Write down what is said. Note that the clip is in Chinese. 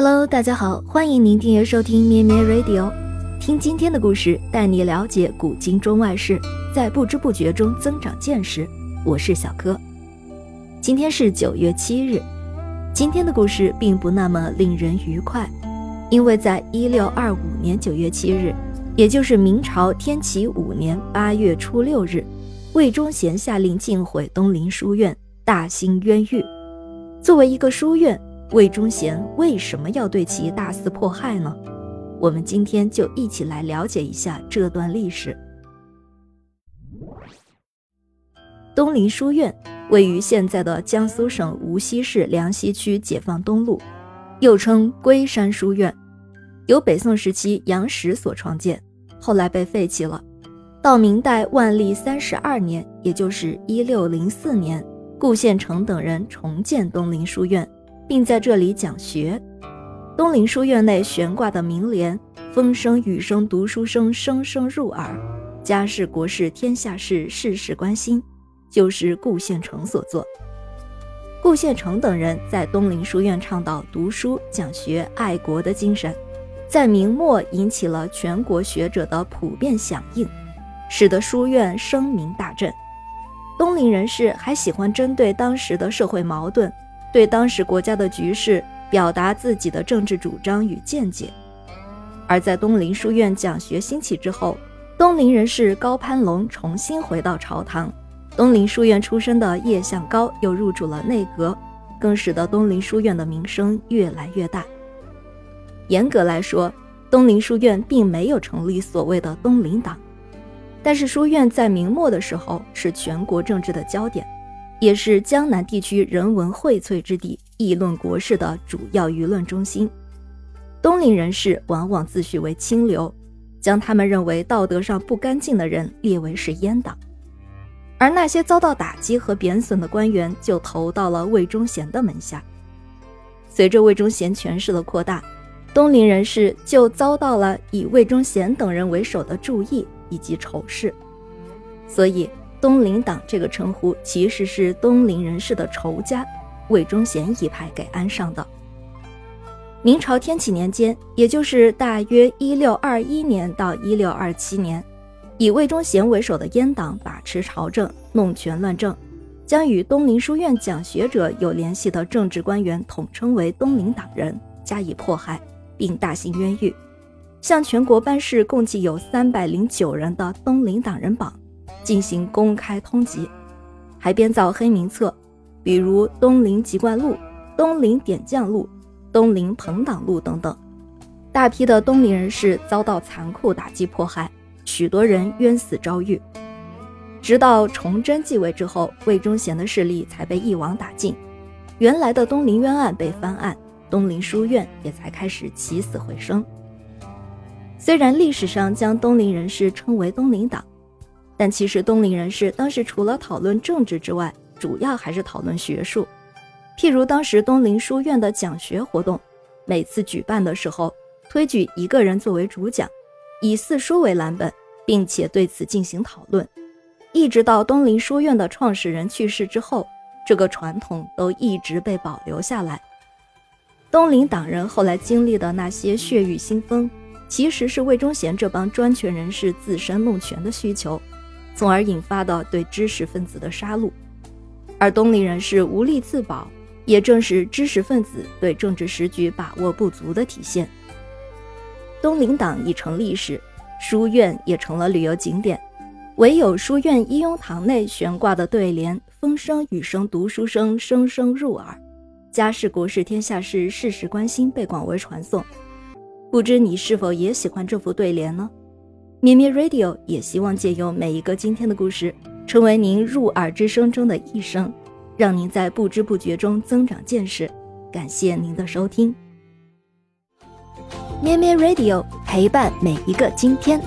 Hello，大家好，欢迎您订阅收听咩咩 Radio，听今天的故事，带你了解古今中外事，在不知不觉中增长见识。我是小柯，今天是九月七日，今天的故事并不那么令人愉快，因为在一六二五年九月七日，也就是明朝天启五年八月初六日，魏忠贤下令禁毁东林书院，大兴冤狱。作为一个书院。魏忠贤为什么要对其大肆迫害呢？我们今天就一起来了解一下这段历史。东林书院位于现在的江苏省无锡市梁溪区解放东路，又称龟山书院，由北宋时期杨时所创建，后来被废弃了。到明代万历三十二年，也就是一六零四年，顾宪成等人重建东林书院。并在这里讲学。东林书院内悬挂的名联“风声雨声读书声，声声入耳；家事国事天下事，事事关心”，就是顾宪成所作。顾宪成等人在东林书院倡导读书讲学、爱国的精神，在明末引起了全国学者的普遍响应，使得书院声名大振。东林人士还喜欢针对当时的社会矛盾。对当时国家的局势表达自己的政治主张与见解，而在东林书院讲学兴起之后，东林人士高攀龙重新回到朝堂，东林书院出身的叶向高又入主了内阁，更使得东林书院的名声越来越大。严格来说，东林书院并没有成立所谓的东林党，但是书院在明末的时候是全国政治的焦点。也是江南地区人文荟萃之地，议论国事的主要舆论中心。东林人士往往自诩为清流，将他们认为道德上不干净的人列为是阉党，而那些遭到打击和贬损的官员就投到了魏忠贤的门下。随着魏忠贤权势的扩大，东林人士就遭到了以魏忠贤等人为首的注意以及仇视，所以。东林党这个称呼其实是东林人士的仇家魏忠贤一派给安上的。明朝天启年间，也就是大约一六二一年到一六二七年，以魏忠贤为首的阉党把持朝政，弄权乱政，将与东林书院讲学者有联系的政治官员统称为东林党人，加以迫害，并大兴冤狱，向全国颁示共计有三百零九人的东林党人榜。进行公开通缉，还编造黑名册，比如《东林籍贯录》《东林点将录》《东林朋党录》等等。大批的东林人士遭到残酷打击迫害，许多人冤死遭狱。直到崇祯继位之后，魏忠贤的势力才被一网打尽，原来的东林冤案被翻案，东林书院也才开始起死回生。虽然历史上将东林人士称为东林党。但其实东林人士当时除了讨论政治之外，主要还是讨论学术。譬如当时东林书院的讲学活动，每次举办的时候，推举一个人作为主讲，以四书为蓝本，并且对此进行讨论。一直到东林书院的创始人去世之后，这个传统都一直被保留下来。东林党人后来经历的那些血雨腥风，其实是魏忠贤这帮专权人士自身弄权的需求。从而引发的对知识分子的杀戮，而东林人士无力自保，也正是知识分子对政治时局把握不足的体现。东林党已成历史，书院也成了旅游景点，唯有书院一雍堂内悬挂的对联“风声雨声读书声，声声入耳；家事国事天下事，事事关心”被广为传颂。不知你是否也喜欢这副对联呢？咩咩 Radio 也希望借由每一个今天的故事，成为您入耳之声中的一声，让您在不知不觉中增长见识。感谢您的收听，咩咩 Radio 陪伴每一个今天。